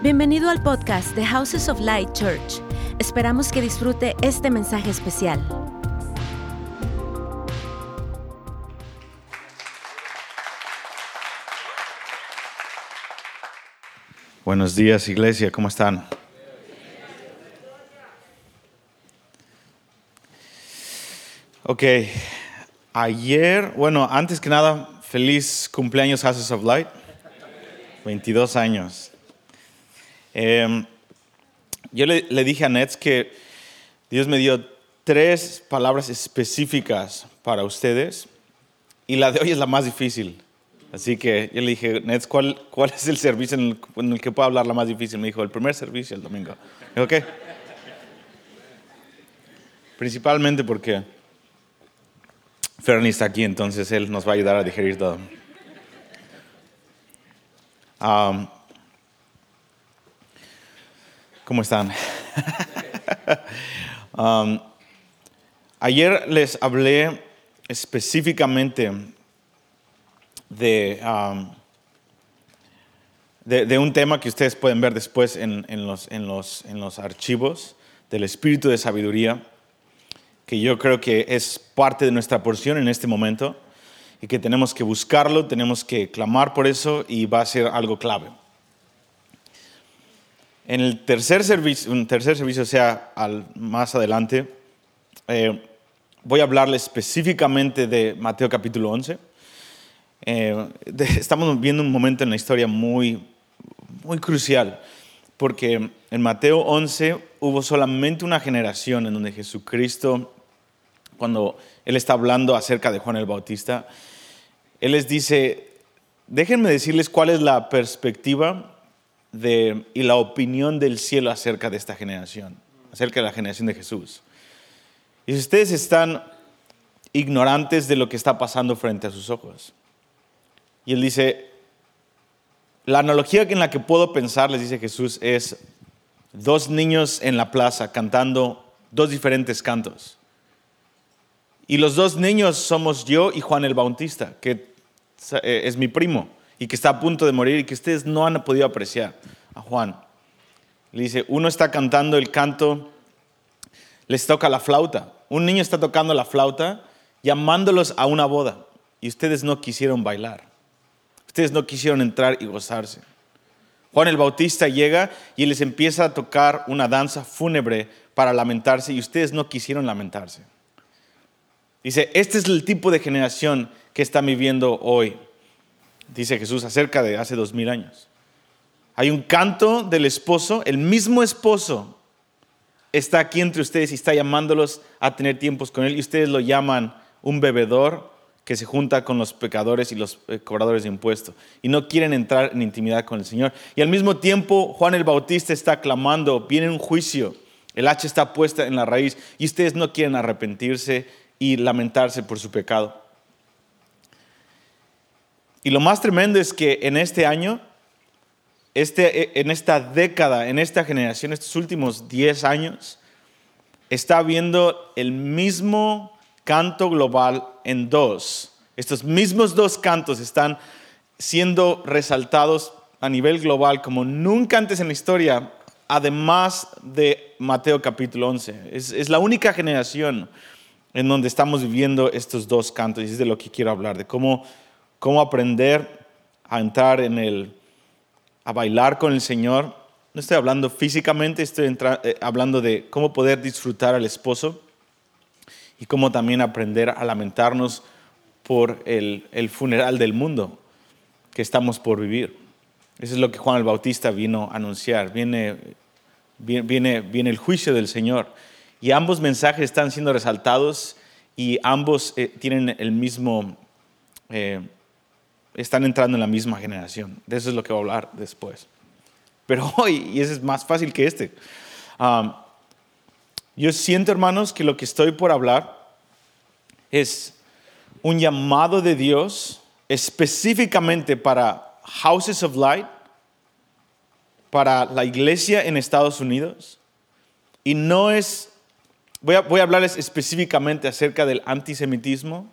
Bienvenido al podcast de Houses of Light Church. Esperamos que disfrute este mensaje especial. Buenos días, iglesia, ¿cómo están? Ok, ayer, bueno, antes que nada, feliz cumpleaños Houses of Light, 22 años. Em, yo le, le dije a Nets que Dios me dio tres palabras específicas para ustedes y la de hoy es la más difícil. Así que yo le dije, Nets, ¿cuál, cuál es el servicio en el, en el que puedo hablar la más difícil? Me dijo, el primer servicio, el domingo. Dijo, ¿qué? Principalmente porque Fernie está aquí, entonces él nos va a ayudar a digerir todo. Um, ¿Cómo están? Um, ayer les hablé específicamente de, um, de, de un tema que ustedes pueden ver después en, en los, en, los, en los archivos del espíritu de sabiduría, que yo creo que es parte de nuestra porción en este momento y que tenemos que buscarlo, tenemos que clamar por eso y va a ser algo clave. En el tercer servicio, un tercer servicio, o sea, al, más adelante, eh, voy a hablarles específicamente de Mateo capítulo 11. Eh, estamos viendo un momento en la historia muy, muy crucial, porque en Mateo 11 hubo solamente una generación en donde Jesucristo, cuando Él está hablando acerca de Juan el Bautista, Él les dice, déjenme decirles cuál es la perspectiva y la opinión del cielo acerca de esta generación, acerca de la generación de Jesús. Y si ustedes están ignorantes de lo que está pasando frente a sus ojos. Y él dice, la analogía en la que puedo pensar, les dice Jesús, es dos niños en la plaza cantando dos diferentes cantos. Y los dos niños somos yo y Juan el Bautista, que es mi primo y que está a punto de morir y que ustedes no han podido apreciar a Juan. Le dice, uno está cantando el canto, les toca la flauta. Un niño está tocando la flauta llamándolos a una boda y ustedes no quisieron bailar. Ustedes no quisieron entrar y gozarse. Juan el Bautista llega y les empieza a tocar una danza fúnebre para lamentarse y ustedes no quisieron lamentarse. Dice, este es el tipo de generación que está viviendo hoy, dice Jesús, acerca de hace dos mil años. Hay un canto del esposo, el mismo esposo está aquí entre ustedes y está llamándolos a tener tiempos con él y ustedes lo llaman un bebedor que se junta con los pecadores y los eh, cobradores de impuestos y no quieren entrar en intimidad con el Señor. Y al mismo tiempo Juan el Bautista está clamando, viene un juicio, el hacha está puesta en la raíz y ustedes no quieren arrepentirse y lamentarse por su pecado. Y lo más tremendo es que en este año, este, en esta década, en esta generación, estos últimos 10 años, está habiendo el mismo canto global en dos. Estos mismos dos cantos están siendo resaltados a nivel global como nunca antes en la historia, además de Mateo capítulo 11. Es, es la única generación en donde estamos viviendo estos dos cantos y es de lo que quiero hablar, de cómo, cómo aprender a entrar en el, a bailar con el Señor. No estoy hablando físicamente, estoy entra- eh, hablando de cómo poder disfrutar al esposo y cómo también aprender a lamentarnos por el, el funeral del mundo que estamos por vivir. Eso es lo que Juan el Bautista vino a anunciar. Viene, viene, viene, el juicio del Señor. Y ambos mensajes están siendo resaltados y ambos eh, tienen el mismo, eh, están entrando en la misma generación. De eso es lo que voy a hablar después. Pero hoy, y ese es más fácil que este, um, yo siento, hermanos, que lo que estoy por hablar es un llamado de Dios específicamente para Houses of Light, para la iglesia en Estados Unidos. Y no es, voy a, voy a hablarles específicamente acerca del antisemitismo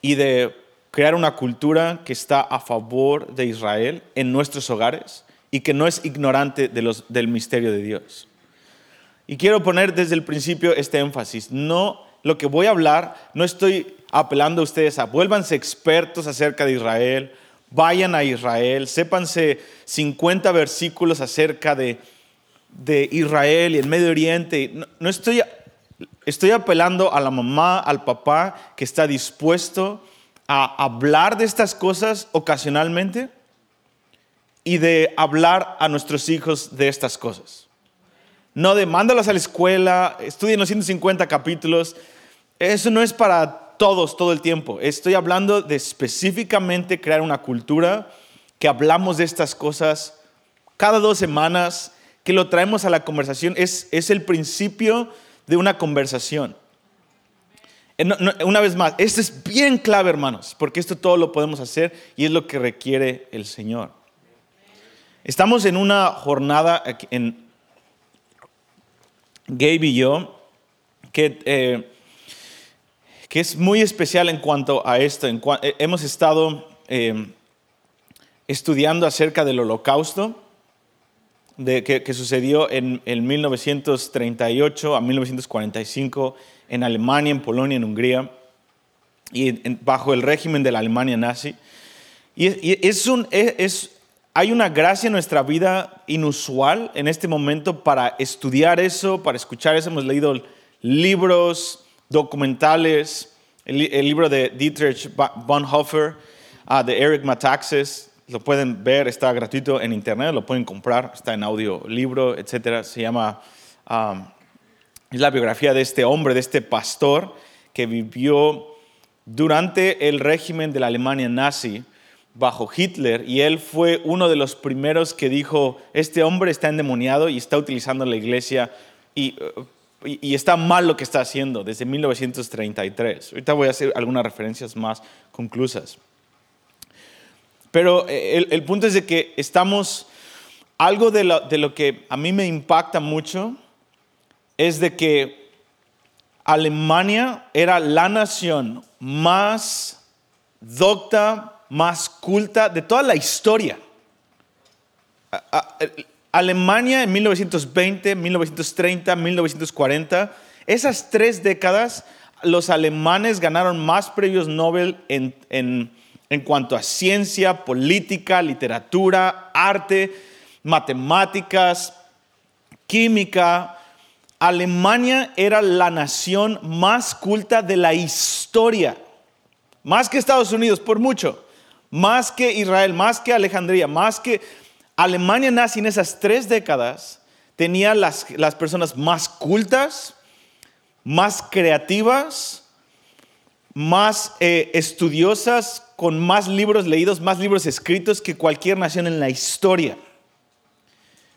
y de crear una cultura que está a favor de Israel en nuestros hogares y que no es ignorante del misterio de Dios. Y quiero poner desde el principio este énfasis. No, lo que voy a hablar, no estoy apelando a ustedes a vuélvanse expertos acerca de Israel, vayan a Israel, sépanse 50 versículos acerca de, de Israel y el Medio Oriente. No, no estoy, estoy apelando a la mamá, al papá que está dispuesto a hablar de estas cosas ocasionalmente y de hablar a nuestros hijos de estas cosas. No de mándalos a la escuela, estudien los 150 capítulos. Eso no es para todos todo el tiempo. Estoy hablando de específicamente crear una cultura que hablamos de estas cosas cada dos semanas, que lo traemos a la conversación. Es, es el principio de una conversación. Eh, una vez más, esto es bien clave, hermanos, porque esto todo lo podemos hacer y es lo que requiere el Señor. Estamos en una jornada en Gabe y yo que, eh, que es muy especial en cuanto a esto. Eh, hemos estado estudiando acerca del holocausto de, que, sucedió en, en 1938 a 1945 en Alemania, en Polonia, en Hungría, y bajo el régimen de la Alemania nazi. Y, es un, es, hay una gracia en nuestra vida inusual en este momento para estudiar eso, para escuchar eso. Hemos leído libros, documentales, el, libro de Dietrich Bonhoeffer, uh, de Eric Metaxas, lo pueden ver, está gratuito en internet, lo pueden comprar, está en audio, libro, etc. Se llama um, es la biografía de este hombre, de este pastor que vivió durante el régimen de la Alemania nazi bajo Hitler y él fue uno de los primeros que dijo, este hombre está endemoniado y está utilizando la iglesia y, y, está mal lo que está haciendo desde 1933. Ahorita voy a hacer algunas referencias más conclusas. Pero eh, el, punto es de que estamos, algo de lo, de lo que a mí me impacta mucho es de que Alemania era la nación más docta, más culta de toda la historia. Alemania en 1920, 1930, 1940, esas tres décadas, los alemanes ganaron más premios Nobel en cuanto a ciencia, política, literatura, arte, matemáticas, química, Alemania era la nación más culta de la historia, más que Estados Unidos, por mucho, más que Israel, más que Alejandría, más que Alemania nace en esas tres décadas, tenía las, las personas más cultas, más creativas, más eh, estudiosas, con más libros leídos, más libros escritos que cualquier nación en la historia.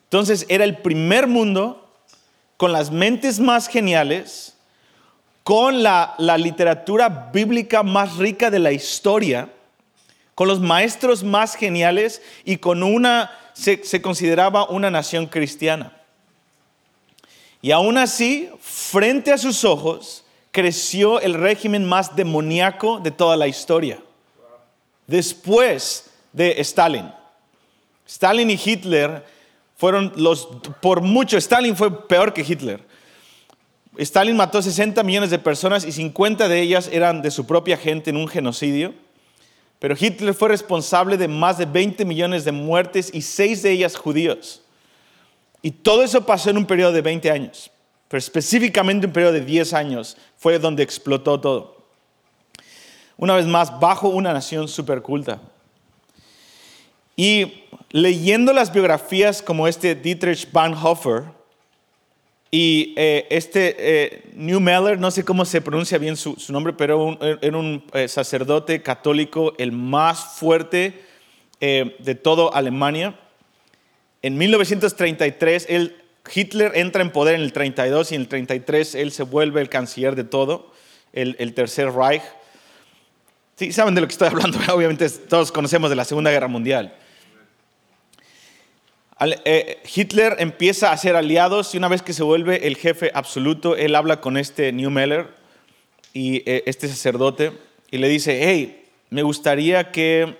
Entonces era el primer mundo con las mentes más geniales, con la, literatura bíblica más rica de la historia, con los maestros más geniales y con una, se, se consideraba una nación cristiana. Y aún así, frente a sus ojos, creció el régimen más demoníaco de toda la historia. Después de Stalin. Stalin y Hitler fueron los, por mucho, Stalin fue peor que Hitler. Stalin mató 60 millones de personas y 50 de ellas eran de su propia gente en un genocidio. Pero Hitler fue responsable de más de 20 millones de muertes y 6 de ellas judíos. Y todo eso pasó en un periodo de 20 años. Pero específicamente un periodo de 10 años fue donde explotó todo. Una vez más, bajo una nación superculta. Y leyendo las biografías como este Dietrich Bonhoeffer y eh, este eh, Newmeller, no sé cómo se pronuncia bien su, nombre, pero era un eh, sacerdote católico, el más fuerte eh, de toda Alemania. En 1933, él, Hitler entra en poder en el 32 y en el 33 él se vuelve el canciller de todo, el Tercer Reich. Sí, saben de lo que estoy hablando, obviamente todos conocemos de la Segunda Guerra Mundial. Eh, Hitler empieza a hacer aliados y una vez que se vuelve el jefe absoluto, él habla con este Newmeller y eh, este sacerdote y le dice, hey, me gustaría que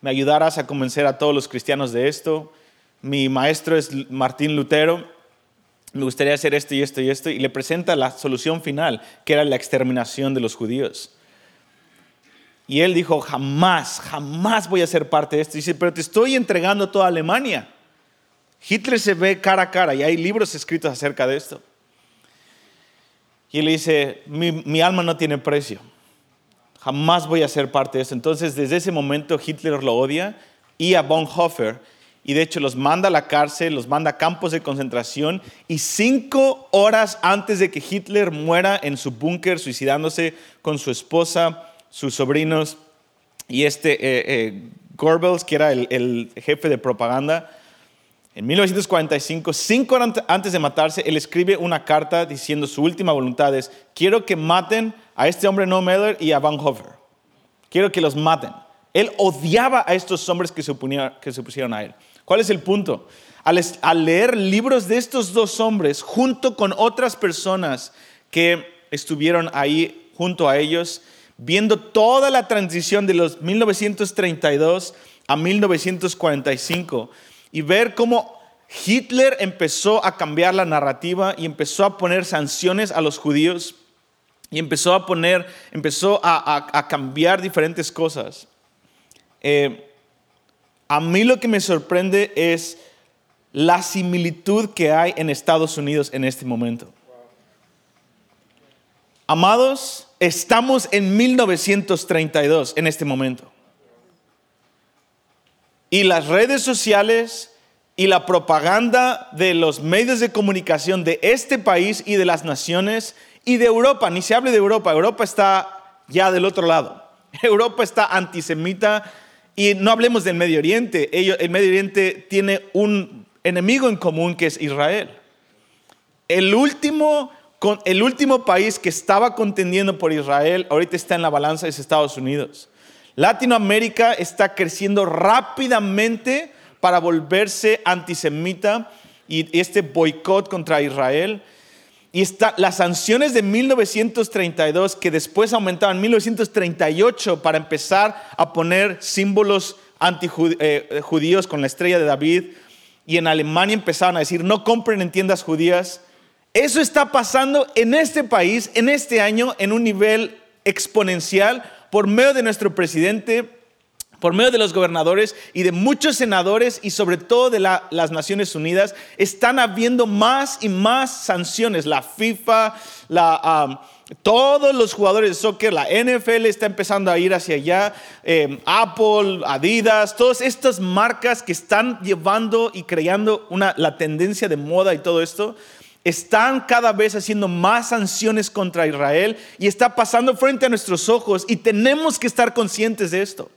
me ayudaras a convencer a todos los cristianos de esto. mi maestro es Martín Lutero, me gustaría hacer esto y esto y esto, y le presenta la solución final, que era la exterminación de los judíos. Y él dijo, jamás, jamás voy a ser parte de esto. Y dice, pero te estoy entregando toda Alemania. Hitler se ve cara a cara y hay libros escritos acerca de esto. Y él dice, mi, mi alma no tiene precio. Jamás voy a ser parte de esto. Entonces, desde ese momento Hitler lo odia y a Bonhoeffer y de hecho los manda a la cárcel, los manda a campos de concentración y cinco horas antes de que Hitler muera en su búnker suicidándose con su esposa, sus sobrinos y este eh, eh, que era el, jefe de propaganda, en 1945, cinco antes de matarse, él escribe una carta diciendo su última voluntad es, quiero que maten a este hombre No Meller y a Van Hofer. Quiero que los maten. Él odiaba a estos hombres que se, que se opusieron a él. ¿Cuál es el punto? Al, leer libros de estos dos hombres junto con otras personas que estuvieron ahí junto a ellos, viendo toda la transición de los 1932 a 1945 y ver cómo Hitler empezó a cambiar la narrativa y empezó a poner sanciones a los judíos y empezó a poner, empezó a, cambiar diferentes cosas. Eh, a mí lo que me sorprende es la similitud que hay en Estados Unidos en este momento. Amados, estamos en 1932 en este momento. Y las redes sociales y la propaganda de los medios de comunicación de este país y de las naciones y de Europa, ni se hable de Europa, Europa está ya del otro lado. Europa está antisemita y no hablemos del Medio Oriente. el Medio Oriente tiene un enemigo en común que es Israel. El último, el último país que estaba contendiendo por Israel ahorita está en la balanza es Estados Unidos. Latinoamérica está creciendo rápidamente para volverse antisemita y este boicot contra Israel. Y está, las sanciones de 1932 que después aumentaron en 1938 para empezar a poner símbolos antijudíos eh, con la estrella de David. Y en Alemania empezaron a decir, no compren en tiendas judías. Eso está pasando en este país, en este año, en un nivel exponencial por medio de nuestro presidente por medio de los gobernadores y de muchos senadores y sobre todo de las Naciones Unidas, están habiendo más y más sanciones. La FIFA, todos los jugadores de soccer, la NFL está empezando a ir hacia allá, em, Apple, Adidas, todas estas marcas que están llevando y creando una, la tendencia de moda y todo esto están cada vez haciendo más sanciones contra Israel y está pasando frente a nuestros ojos y tenemos que estar conscientes de esto.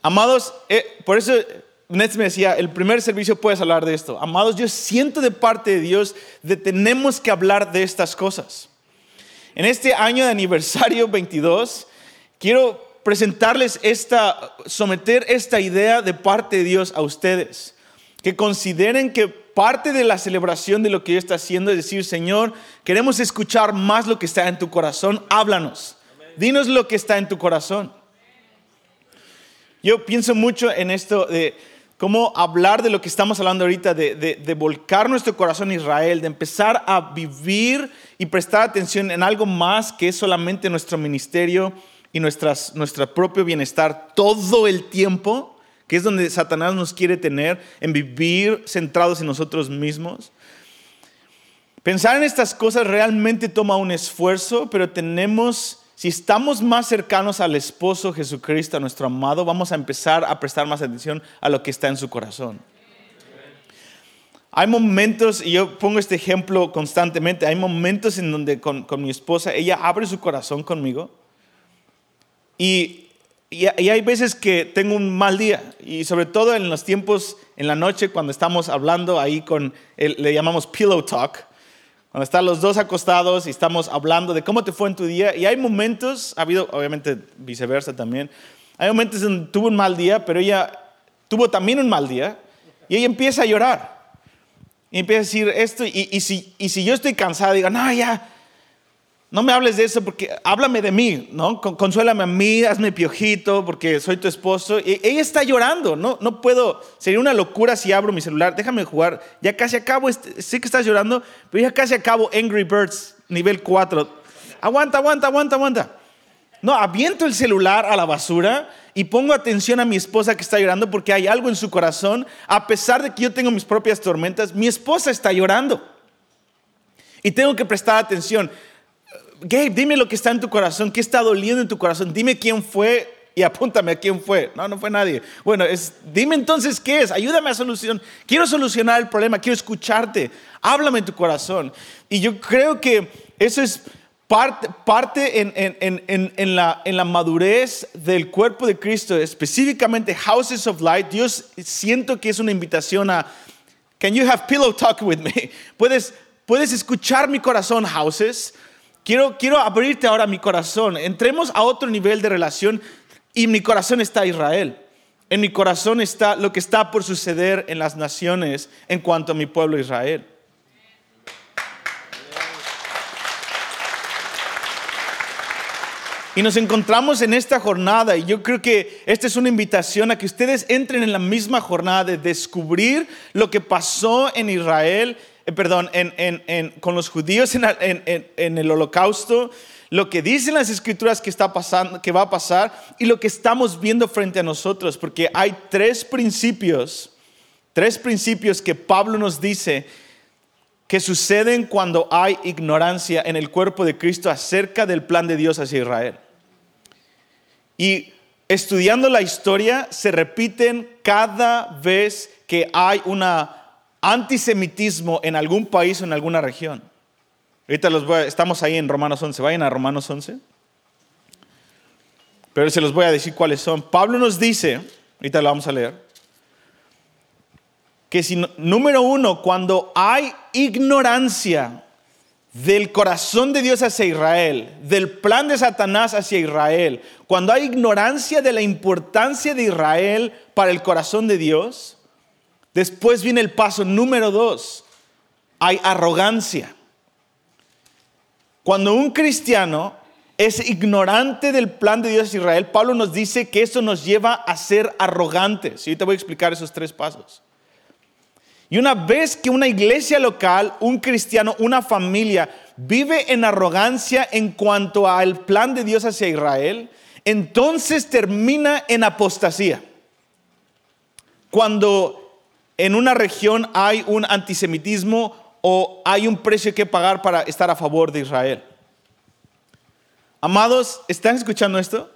Amados, eh, por eso Nets me decía, el primer servicio puedes hablar de esto. Amados, yo siento de parte de Dios de tenemos que hablar de estas cosas. En este año de aniversario 22, quiero presentarles esta, someter esta idea de parte de Dios a ustedes. Que consideren que parte de la celebración de lo que Dios está haciendo es decir, Señor, queremos escuchar más lo que está en tu corazón, háblanos. Dinos lo que está en tu corazón. Yo pienso mucho en esto de cómo hablar de lo que estamos hablando ahorita, de, volcar nuestro corazón a Israel, de empezar a vivir y prestar atención en algo más que es solamente nuestro ministerio y nuestras, nuestro propio bienestar todo el tiempo, que es donde Satanás nos quiere tener, en vivir centrados en nosotros mismos. Pensar en estas cosas realmente toma un esfuerzo, pero tenemos si estamos más cercanos al esposo Jesucristo, a nuestro amado, vamos a empezar a prestar más atención a lo que está en su corazón. Hay momentos, y yo pongo este ejemplo constantemente, hay momentos en donde con, mi esposa, ella abre su corazón conmigo y, y, hay veces que tengo un mal día, y sobre todo en los tiempos, en la noche, cuando estamos hablando ahí con, le llamamos pillow talk, cuando están los dos acostados y estamos hablando de cómo te fue en tu día. Y hay momentos, ha habido obviamente viceversa también, hay momentos en tuvo un mal día, pero ella tuvo también un mal día y ella empieza a llorar. Y empieza a decir esto, y, y, si, y si yo estoy cansada, digo, no, ya, no me hables de eso porque háblame de mí, ¿no? Consuélame a mí, hazme piojito porque soy tu esposo. Y ella está llorando, ¿no? No puedo, sería una locura si abro mi celular, déjame jugar. Ya casi acabo, este, sé que estás llorando, pero ya casi acabo Angry Birds nivel 4. Aguanta, aguanta, aguanta, aguanta. No, aviento el celular a la basura y pongo atención a mi esposa que está llorando porque hay algo en su corazón. A pesar de que yo tengo mis propias tormentas, mi esposa está llorando. Y tengo que prestar atención. Gabe, dime lo que está en tu corazón, qué está doliendo en tu corazón, dime quién fue y apúntame a quién fue. No, no fue nadie. Bueno, dime entonces qué es, ayúdame a solucionar. Quiero solucionar el problema, quiero escucharte, háblame en tu corazón. Y yo creo que eso es parte, parte en, en, en, en, la, en la madurez del cuerpo de Cristo, específicamente Houses of Light. Dios siento que es una invitación a, can you have pillow talk with me? Puedes, puedes escuchar mi corazón, Houses. Quiero, quiero abrirte ahora mi corazón. Entremos a otro nivel de relación y mi corazón está Israel. En mi corazón está lo que está por suceder en las naciones en cuanto a mi pueblo Israel. Y nos encontramos en esta jornada y yo creo que esta es una invitación a que ustedes entren en la misma jornada de descubrir lo que pasó en Israel eh, perdón, con los judíos en, el holocausto, lo que dicen las escrituras que, está pasando, que va a pasar y lo que estamos viendo frente a nosotros, porque hay tres principios, tres principios que Pablo nos dice que suceden cuando hay ignorancia en el cuerpo de Cristo acerca del plan de Dios hacia Israel. Y estudiando la historia se repiten cada vez que hay una antisemitismo en algún país o en alguna región. Ahorita los estamos ahí en Romanos 11, vayan a Romanos 11. Pero se los voy a decir cuáles son. Pablo nos dice, ahorita lo vamos a leer, que si, número uno, cuando hay ignorancia del corazón de Dios hacia Israel, del plan de Satanás hacia Israel, cuando hay ignorancia de la importancia de Israel para el corazón de Dios, Después viene el paso número dos. Hay arrogancia. Cuando un cristiano es ignorante del plan de Dios de Israel, Pablo nos dice que eso nos lleva a ser arrogantes. Y te voy a explicar esos tres pasos. Y una vez que una iglesia local, un cristiano, una familia vive en arrogancia en cuanto al plan de Dios hacia Israel, entonces termina en apostasía. Cuando en una región hay un antisemitismo o hay un precio que pagar para estar a favor de Israel. Amados, ¿están escuchando esto?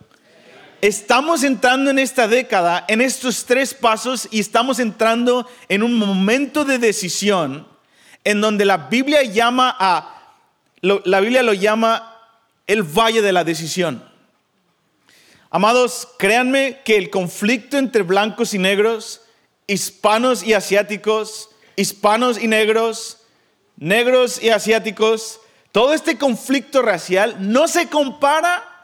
Estamos entrando en esta década, en estos tres pasos, y estamos entrando en un momento de decisión en donde la Biblia llama a, la Biblia lo llama el valle de la decisión. Amados, créanme que el conflicto entre blancos y negros hispanos y asiáticos, hispanos y negros, negros y asiáticos, todo este conflicto racial no se compara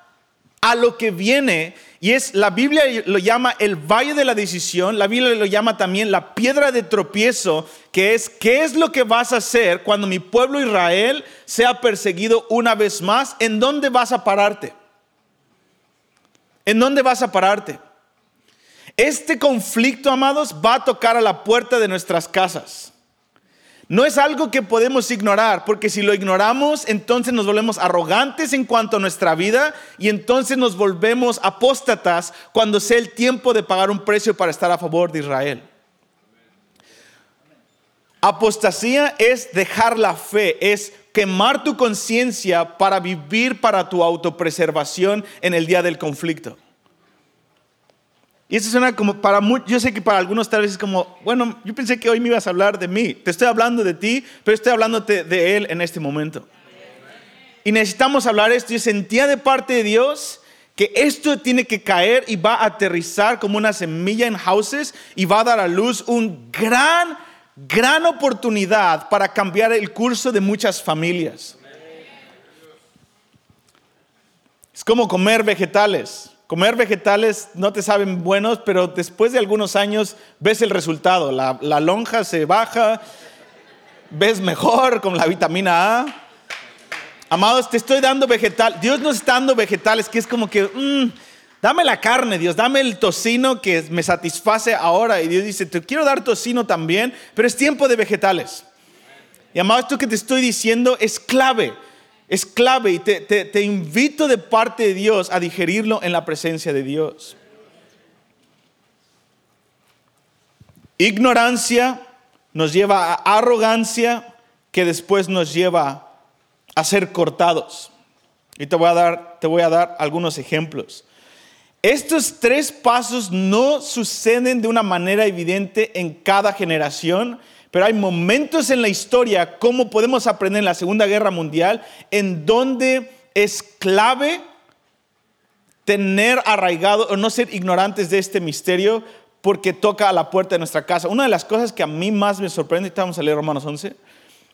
a lo que viene y es la Biblia lo llama el valle de la decisión, la Biblia lo llama también la piedra de tropiezo, que es qué es lo que vas a hacer cuando mi pueblo Israel sea perseguido una vez más, ¿en dónde vas a pararte? ¿En dónde vas a pararte? Este conflicto, amados, va a tocar a la puerta de nuestras casas. No es algo que podemos ignorar, porque si lo ignoramos, entonces nos volvemos arrogantes en cuanto a nuestra vida y entonces nos volvemos apóstatas cuando sea el tiempo de pagar un precio para estar a favor de Israel. Apostasía es dejar la fe, es quemar tu conciencia para vivir para tu autopreservación en el día del conflicto. Y eso suena como para muchos, yo sé que para algunos tal vez es como, bueno, yo pensé que hoy me ibas a hablar de mí. Te estoy hablando de ti, pero estoy hablando de Él en este momento. Y necesitamos hablar esto. Yo sentía de parte de Dios que esto tiene que caer y va a aterrizar como una semilla en houses y va a dar a luz un gran, gran oportunidad para cambiar el curso de muchas familias. Es como comer vegetales. Comer vegetales no te saben buenos, pero después de algunos años ves el resultado. La, lonja se baja, ves mejor con la vitamina A. Amados, te estoy dando vegetal. Dios nos está dando vegetales que es como que, mm, dame la carne, Dios, dame el tocino que me satisface ahora. Y Dios dice, te quiero dar tocino también, pero es tiempo de vegetales. Y amados, esto que te estoy diciendo es clave. Es clave y te, invito de parte de Dios a digerirlo en la presencia de Dios. Ignorancia nos lleva a arrogancia que después nos lleva a ser cortados. Y te voy a dar, te voy a dar algunos ejemplos. Estos tres pasos no suceden de una manera evidente en cada generación, pero hay momentos en la historia, como podemos aprender en la Segunda Guerra Mundial, en donde es clave tener arraigado o no ser ignorantes de este misterio porque toca a la puerta de nuestra casa. Una de las cosas que a mí más me sorprende, estamos a leer Romanos 11,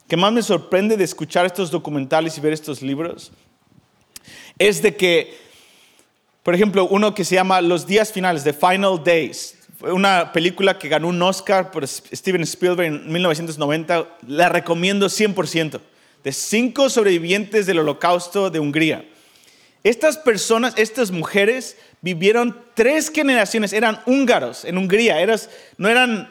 que más me sorprende de escuchar estos documentales y ver estos libros, es de que, por ejemplo, uno que se llama Los días finales, The Final Days, una película que ganó un Oscar por Steven Spielberg en 1990, la recomiendo 100%, de cinco sobrevivientes del holocausto de Hungría. Estas personas, estas mujeres, vivieron tres generaciones, eran húngaros en Hungría, no eran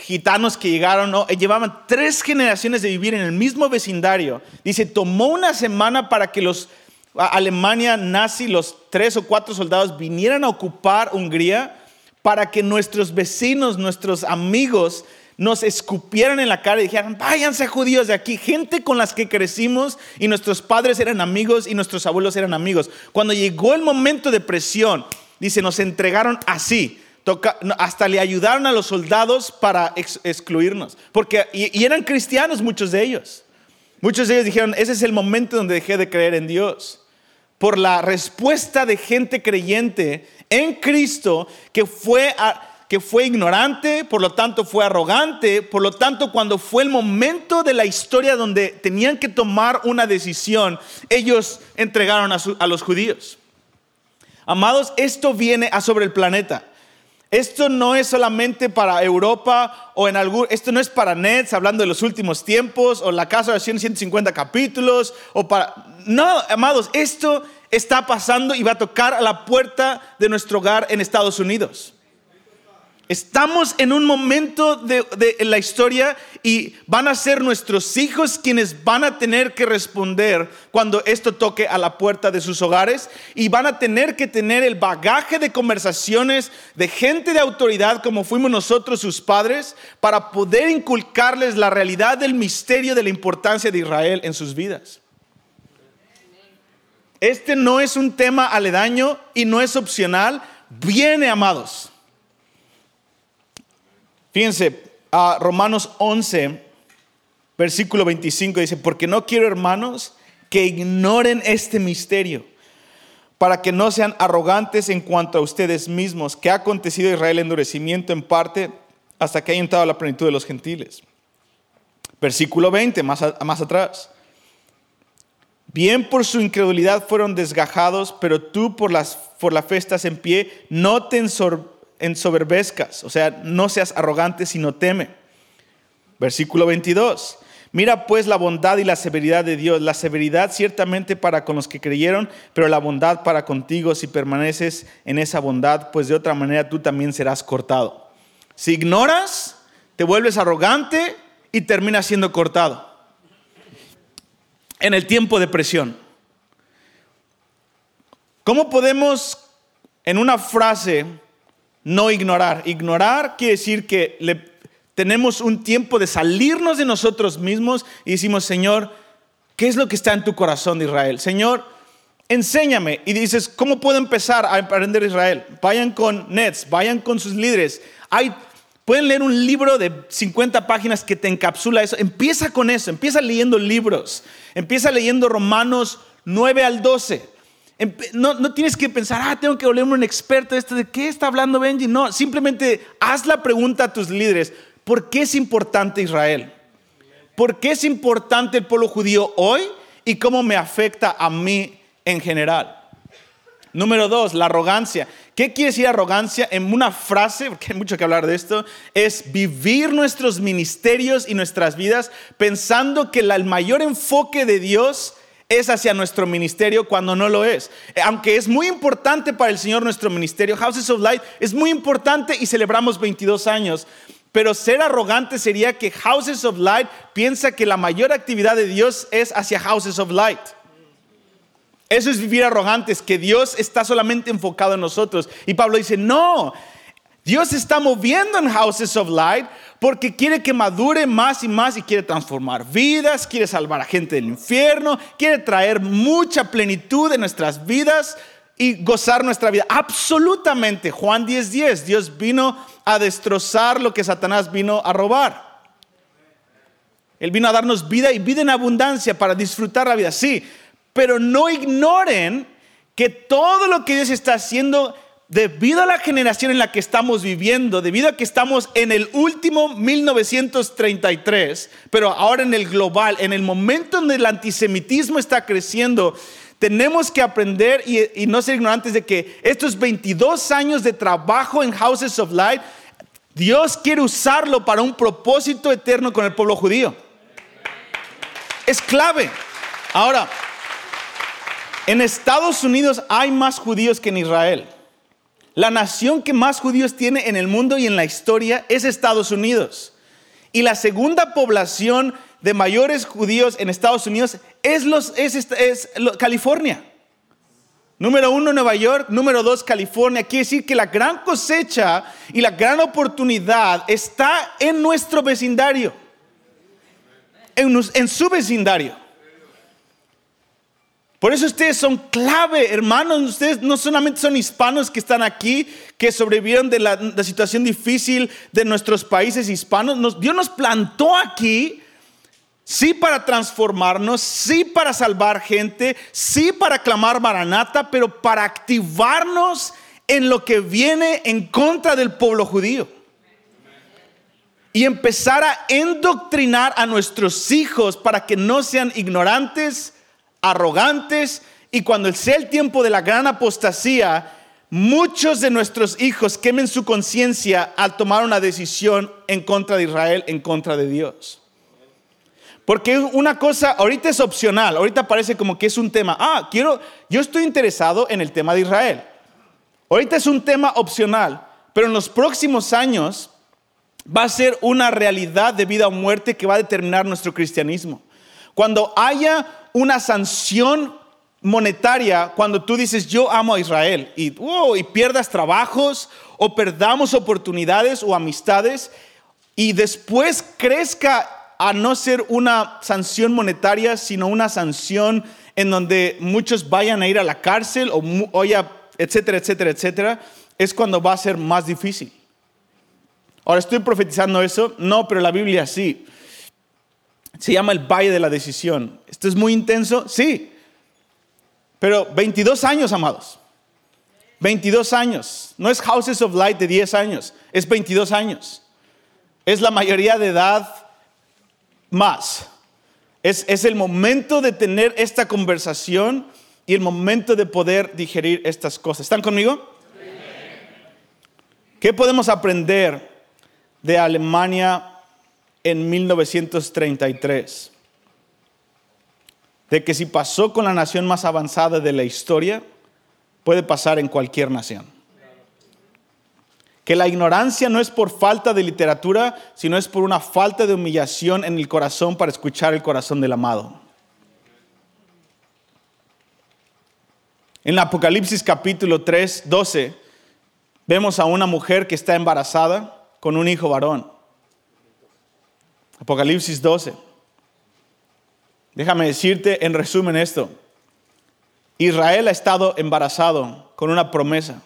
gitanos que llegaron, no, llevaban tres generaciones de vivir en el mismo vecindario. Dice, tomó una semana para que los Alemania nazi, los tres o cuatro soldados vinieran a ocupar Hungría para que nuestros vecinos, nuestros amigos, nos escupieran en la cara y dijeran, váyanse judíos de aquí, gente con las que crecimos y nuestros padres eran amigos y nuestros abuelos eran amigos. Cuando llegó el momento de presión, dice, nos entregaron así, hasta le ayudaron a los soldados para excluirnos, porque y, eran cristianos muchos de ellos. Muchos de ellos dijeron, ese es el momento donde dejé de creer en Dios. Por la respuesta de gente creyente en Cristo que fue a, que fue ignorante, por lo tanto fue arrogante, por lo tanto cuando fue el momento de la historia donde tenían que tomar una decisión, ellos entregaron a, los judíos. Amados, esto viene a sobre el planeta. Esto no es solamente para Europa o en algún, esto no es para Nets hablando de los últimos tiempos o la casa de 150 capítulos o para, no, amados, esto está pasando y va a tocar a la puerta de nuestro hogar en Estados Unidos. Estamos en un momento de, la historia y van a ser nuestros hijos quienes van a tener que responder cuando esto toque a la puerta de sus hogares y van a tener que tener el bagaje de conversaciones de gente de autoridad como fuimos nosotros sus padres para poder inculcarles la realidad del misterio de la importancia de Israel en sus vidas. Este no es un tema aledaño y no es opcional. Viene, amados. Fíjense, a Romanos 11, versículo 25 dice, porque no quiero hermanos que ignoren este misterio, para que no sean arrogantes en cuanto a ustedes mismos, que ha acontecido a Israel endurecimiento en parte hasta que haya entrado la plenitud de los gentiles. Versículo 20, más, más atrás. Bien por su incredulidad fueron desgajados, pero tú por, las, por en pie, no te ensoberbezcas, o sea, no seas arrogante, sino teme. Versículo 22. Mira pues la bondad y la severidad de Dios, la severidad ciertamente para con los que creyeron, pero la bondad para contigo si permaneces en esa bondad, pues de otra manera tú también serás cortado. Si ignoras, te vuelves arrogante y terminas siendo cortado. En el tiempo de presión. ¿Cómo podemos en una frase no ignorar. Ignorar quiere decir que tenemos un tiempo de salirnos de nosotros mismos y decimos, Señor, ¿qué es lo que está en tu corazón de Israel? Señor, enséñame. Y dices, ¿cómo puedo empezar a aprender Israel? Vayan con Nets, vayan con sus líderes. Hay, pueden leer un libro de 50 páginas que te encapsula eso. Empieza con eso, empieza leyendo libros. Empieza leyendo Romanos 9 al 12. No, tienes que pensar, ah, tengo que volverme un experto de esto, ¿de qué está hablando Benji? No, simplemente haz la pregunta a tus líderes, ¿por qué es importante Israel? ¿Por qué es importante el pueblo judío hoy y cómo me afecta a mí en general? Número dos, la arrogancia. ¿Qué quiere decir arrogancia? En una frase, porque hay mucho que hablar de esto, es vivir nuestros ministerios y nuestras vidas pensando que el mayor enfoque de Dios es hacia nuestro ministerio cuando no lo es. Eh, aunque es muy importante para el Señor nuestro ministerio, Houses of Light es muy importante y celebramos 22 años. Pero ser arrogante sería que Houses of Light piensa que la mayor actividad de Dios es hacia Houses of Light. Eso es vivir arrogantes, que Dios está solamente enfocado en nosotros. Y Pablo dice, no, Dios está moviendo en Houses of Light porque quiere que madure más y más y quiere transformar vidas, quiere salvar a gente del infierno, quiere traer mucha plenitud en nuestras vidas y gozar nuestra vida. Absolutamente, Juan 10:10, Dios vino a destrozar lo que Satanás vino a robar. Él vino a darnos vida y vida en abundancia para disfrutar la vida. Sí, pero no ignoren que todo lo que Dios está haciendo debido a la generación en la que estamos viviendo, debido a que estamos en el último 1933, pero ahora en el global, en el momento donde el antisemitismo está creciendo, tenemos que aprender y, no ser ignorantes de que estos 22 años de trabajo en Houses of Light, Dios quiere usarlo para un propósito eterno con el pueblo judío. Es clave. Ahora, en Estados Unidos hay más judíos que en Israel. La nación que más judíos tiene en el mundo y en la historia es Estados Unidos. Y la segunda población de mayores judíos en Estados Unidos es, los, es, California. Número uno, Nueva York. Número dos, California. Quiere decir que la gran cosecha y la gran oportunidad está en nuestro vecindario. en su vecindario. Por eso ustedes son clave, hermanos. Ustedes no solamente son hispanos que están aquí, que sobrevivieron de la, situación difícil de nuestros países hispanos. Dios nos plantó aquí, sí para transformarnos, sí para salvar gente, sí para clamar Maranata, pero para activarnos en lo que viene en contra del pueblo judío. Y empezar a endoctrinar a nuestros hijos para que no sean ignorantes arrogantes y cuando sea el tiempo de la gran apostasía, muchos de nuestros hijos quemen su conciencia al tomar una decisión en contra de Israel, en contra de Dios. Porque una cosa, ahorita es opcional, ahorita parece como que es un tema, ah, quiero, yo estoy interesado en el tema de Israel. Ahorita es un tema opcional, pero en los próximos años va a ser una realidad de vida o muerte que va a determinar nuestro cristianismo. Cuando haya una sanción monetaria cuando tú dices yo amo a Israel y, y pierdas trabajos o perdamos oportunidades o amistades y después crezca a no ser una sanción monetaria, sino una sanción en donde muchos vayan a ir a la cárcel o, etcétera, etcétera, etcétera, es cuando va a ser más difícil. Ahora estoy profetizando eso, no, pero la Biblia sí. Se llama el Valle de la Decisión. ¿Esto es muy intenso? Sí. Pero 22 años, amados. 22 años. No es Houses of Light de 10 años, es 22 años. Es la mayoría de edad más. Es, es el momento de tener esta conversación y el momento de poder digerir estas cosas. ¿Están conmigo? ¿Qué podemos aprender de Alemania en 1933 de que si pasó con la nación más avanzada de la historia, puede pasar en cualquier nación. Que la ignorancia no es por falta de literatura, sino es por una falta de humillación en el corazón para escuchar el corazón del amado. En Apocalipsis capítulo 3, 12, vemos a una mujer que está embarazada con un hijo varón. Apocalipsis 12. Déjame decirte en resumen esto. Israel ha estado embarazado con una promesa.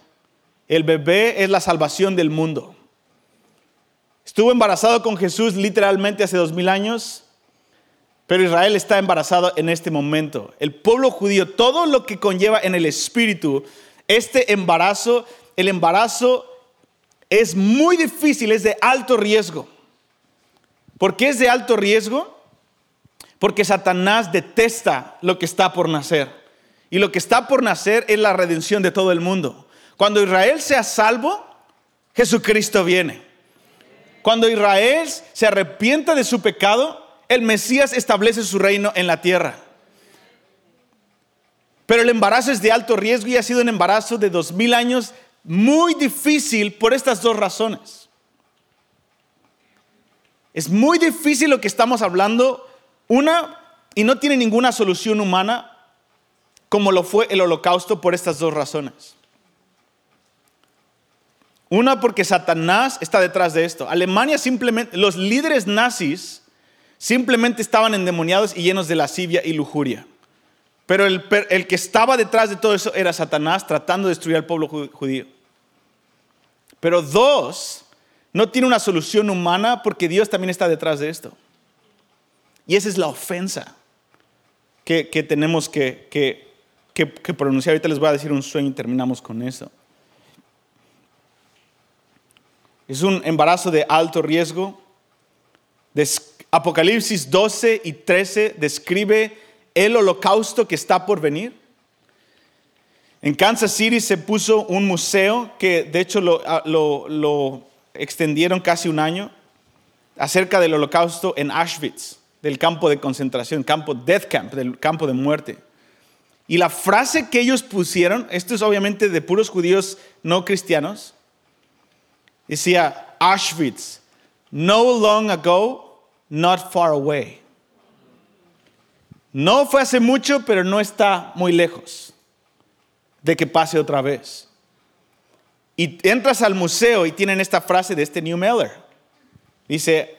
El bebé es la salvación del mundo. Estuvo embarazado con Jesús literalmente hace dos mil años, pero Israel está embarazado en este momento. El pueblo judío, todo lo que conlleva en el espíritu, este embarazo, el embarazo es muy difícil, es de alto riesgo. ¿Por qué es de alto riesgo? Porque Satanás detesta lo que está por nacer. Y lo que está por nacer es la redención de todo el mundo. Cuando Israel sea salvo, Jesucristo viene. Cuando Israel se arrepienta de su pecado, el Mesías establece su reino en la tierra. Pero el embarazo es de alto riesgo y ha sido un embarazo de dos mil años muy difícil por estas dos razones. Es muy difícil lo que estamos hablando. Una, y no tiene ninguna solución humana, como lo fue el holocausto por estas dos razones. Una, porque Satanás está detrás de esto. Alemania simplemente, los líderes nazis simplemente estaban endemoniados y llenos de lascivia y lujuria. Pero el, que estaba detrás de todo eso era Satanás tratando de destruir al pueblo judío. Pero dos, no tiene una solución humana porque Dios también está detrás de esto. Y esa es la ofensa que, que tenemos que, que, que, pronunciar. Ahorita les voy a decir un sueño y terminamos con eso. Es un embarazo de alto riesgo. Apocalipsis 12 y 13 describe el holocausto que está por venir. En Kansas City se puso un museo que de hecho lo, lo, lo extendieron casi un año acerca del holocausto en Auschwitz, del campo de concentración, campo death camp, del campo de muerte. Y la frase que ellos pusieron, esto es obviamente de puros judíos no cristianos, decía Auschwitz, no long ago, not far away. No fue hace mucho, pero no está muy lejos de que pase otra vez. Y entras al museo y tienen esta frase de este New Miller. Dice,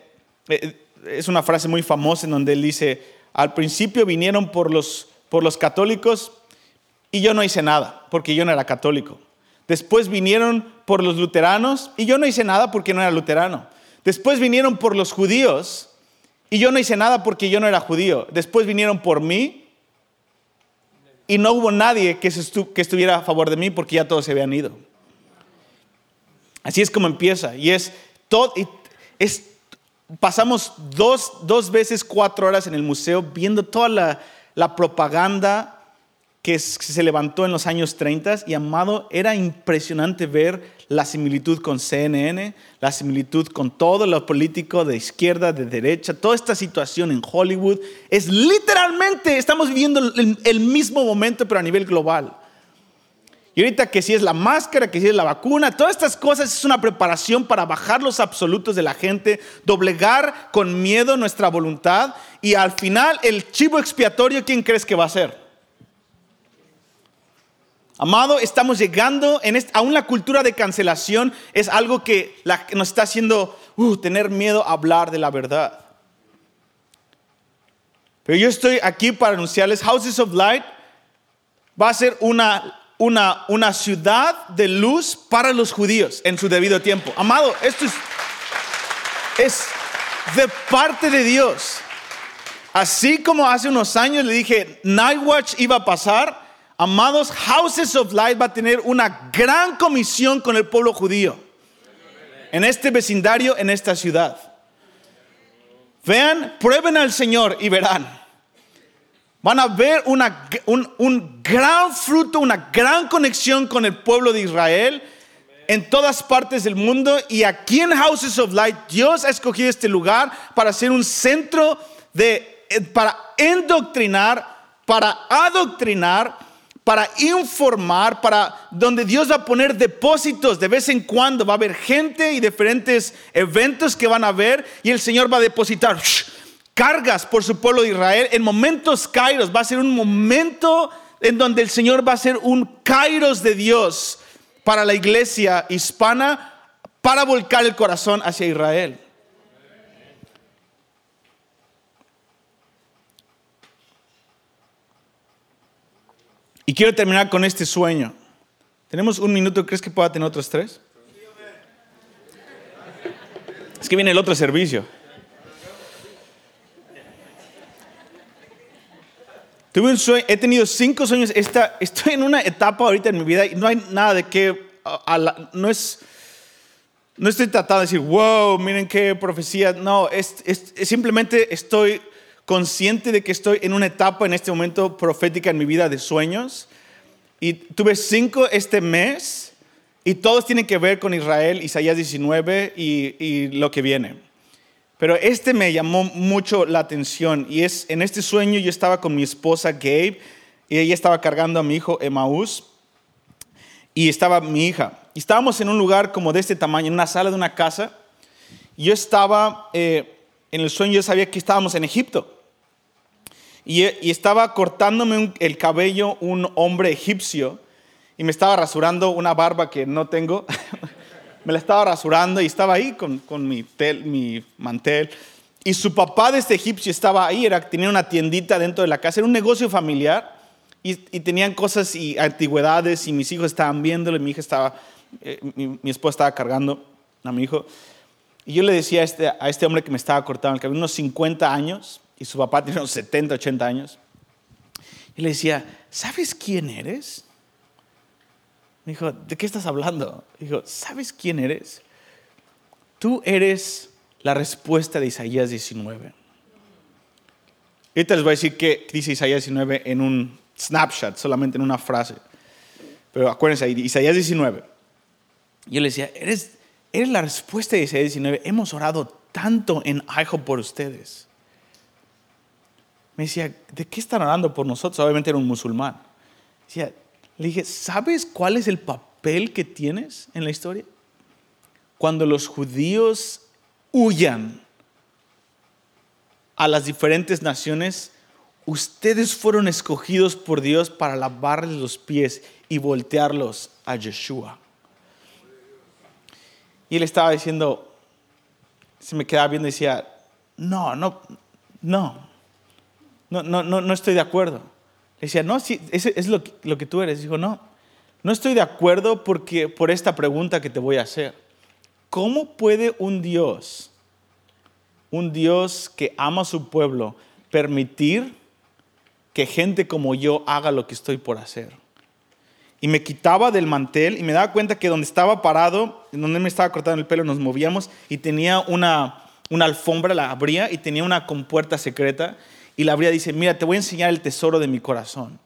eh, es una frase muy famosa en donde él dice, al principio vinieron por los, por los católicos y yo no hice nada, porque yo no era católico. Después vinieron por los luteranos y yo no hice nada porque no era luterano. Después vinieron por los judíos y yo no hice nada porque yo no era judío. Después vinieron por mí y no hubo nadie que, estuviera a favor de mí porque ya todos se habían ido. Así es como empieza. Y es todo, es, pasamos dos, dos veces cuatro horas en el museo viendo toda la, la propaganda que se levantó en los años 30 y amado, era impresionante ver la similitud con CNN, la similitud con todo lo político de izquierda, de derecha, toda esta situación en Hollywood. Es literalmente, estamos viviendo el, el mismo momento, pero a nivel global. Y ahorita que si es la máscara, que si es la vacuna, todas estas cosas es una preparación para bajar los absolutos de la gente, doblegar con miedo nuestra voluntad y al final el chivo expiatorio, ¿quién crees que va a ser? Amado, estamos llegando en a una cultura de cancelación, es algo que nos está haciendo uh, tener miedo a hablar de la verdad. Pero yo estoy aquí para anunciarles, Houses of Light va a ser una, una, una ciudad de luz para los judíos en su debido tiempo. Amado, esto es, es de parte de Dios. Así como hace unos años le dije, Night Watch iba a pasar, Amados, Houses of Light va a tener una gran comisión con el pueblo judío. En este vecindario, en esta ciudad. Vean, prueben al Señor y verán. Van a ver una, un, un gran fruto, una gran conexión con el pueblo de Israel en todas partes del mundo. Y aquí en Houses of Light, Dios ha escogido este lugar para ser un centro de, eh, para endoctrinar, para adoctrinar para informar, para donde Dios va a poner depósitos de vez en cuando. Va a haber gente y diferentes eventos que van a haber y el Señor va a depositar cargas por su pueblo de Israel en momentos kairos. Va a ser un momento en donde el Señor va a ser un kairos de Dios para la iglesia hispana para volcar el corazón hacia Israel. Y quiero terminar con este sueño. ¿Tenemos un minuto? ¿Crees que pueda tener otros tres? Es que viene el otro servicio. He tenido cinco sueños. Estoy en una etapa ahorita en mi vida y no hay nada de que. no es. No estoy tratando de decir, wow, miren qué profecía. No, es, es, simplemente estoy consciente de que estoy en una etapa en este momento profética en mi vida de sueños. Y tuve cinco este mes y todos tienen que ver con Israel, Isaías 19 y, y lo que viene. Pero este me llamó mucho la atención y es en este sueño yo estaba con mi esposa Gabe y ella estaba cargando a mi hijo Emaús y estaba mi hija. Y estábamos en un lugar como de este tamaño, en una sala de una casa. Yo estaba, eh, en el sueño yo sabía que estábamos en Egipto. Y estaba cortándome el cabello un hombre egipcio y me estaba rasurando una barba que no tengo. me la estaba rasurando y estaba ahí con, con mi, mi mantel. Y su papá de este egipcio estaba ahí, era, tenía una tiendita dentro de la casa, era un negocio familiar y, tenían cosas y antigüedades y mis hijos estaban viéndolo y mi hija estaba, eh, mi, esposa estaba cargando a mi hijo. Y yo le decía a este, a este hombre que me estaba cortando el cabello, unos 50 años, y su papá tiene unos 70, 80 años, y le decía, ¿sabes quién eres? Me dijo, ¿de qué estás hablando? Dijo, ¿sabes quién eres? Tú eres la respuesta de Isaías 19. Ahorita les voy a decir qué dice Isaías 19 en un snapshot, solamente en una frase. Pero acuérdense, Isaías 19. Yo le decía, eres, eres la respuesta de Isaías 19. Hemos orado tanto en Aijo por ustedes. Me decía, ¿de qué están orando por nosotros? Obviamente era un musulmán. Decía, le dije, ¿sabes cuál es el papel que tienes en la historia? Cuando los judíos huyan a las diferentes naciones, ustedes fueron escogidos por Dios para lavarles los pies y voltearlos a Yeshua. Y él estaba diciendo, se me quedaba viendo y decía, no, no, no, no, no, no, no estoy de acuerdo. Le decía, no, sí, es, es lo, lo que tú eres. Dijo, no, no estoy de acuerdo porque, por esta pregunta que te voy a hacer. ¿Cómo puede un Dios, un Dios que ama a su pueblo, permitir que gente como yo haga lo que estoy por hacer. Y me quitaba del mantel y me daba cuenta que donde estaba parado, donde me estaba cortando el pelo, nos movíamos y tenía una, una alfombra, la abría y tenía una compuerta secreta. Y la abría y dice, mira, te voy a enseñar el tesoro de mi corazón.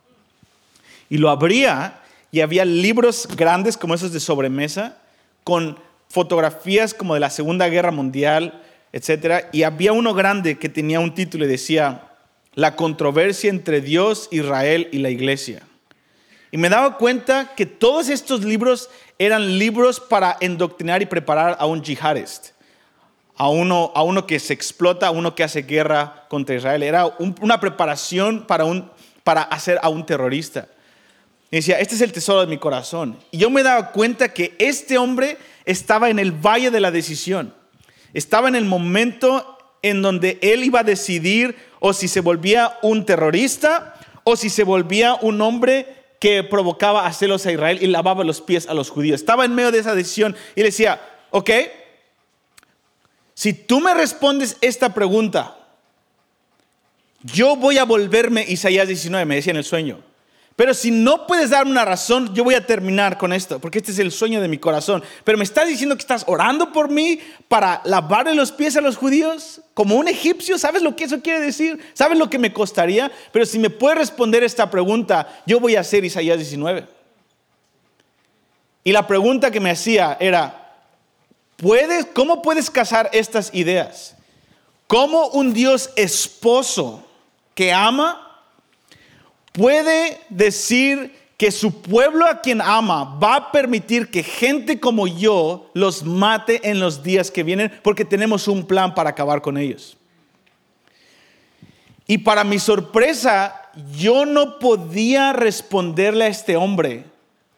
Y lo abría y había libros grandes como esos de sobremesa, con fotografías como de la Segunda Guerra Mundial, etc. Y había uno grande que tenía un título y decía, la controversia entre Dios, Israel y la iglesia. Y me daba cuenta que todos estos libros eran libros para endoctrinar y preparar a un jihadist, a uno, a uno que se explota, a uno que hace guerra contra Israel. Era una preparación para, un, para hacer a un terrorista. Y decía, este es el tesoro de mi corazón. Y yo me daba cuenta que este hombre estaba en el valle de la decisión. Estaba en el momento en donde él iba a decidir o si se volvía un terrorista o si se volvía un hombre que provocaba a celos a Israel y lavaba los pies a los judíos. Estaba en medio de esa decisión y le decía, ok, si tú me respondes esta pregunta, yo voy a volverme, Isaías 19 me decía en el sueño, pero si no puedes darme una razón, yo voy a terminar con esto, porque este es el sueño de mi corazón. Pero me estás diciendo que estás orando por mí para lavarle los pies a los judíos como un egipcio. ¿Sabes lo que eso quiere decir? ¿Sabes lo que me costaría? Pero si me puedes responder esta pregunta, yo voy a hacer Isaías 19. Y la pregunta que me hacía era, ¿puedes, ¿cómo puedes casar estas ideas? ¿Cómo un Dios esposo que ama puede decir que su pueblo a quien ama va a permitir que gente como yo los mate en los días que vienen porque tenemos un plan para acabar con ellos. Y para mi sorpresa, yo no podía responderle a este hombre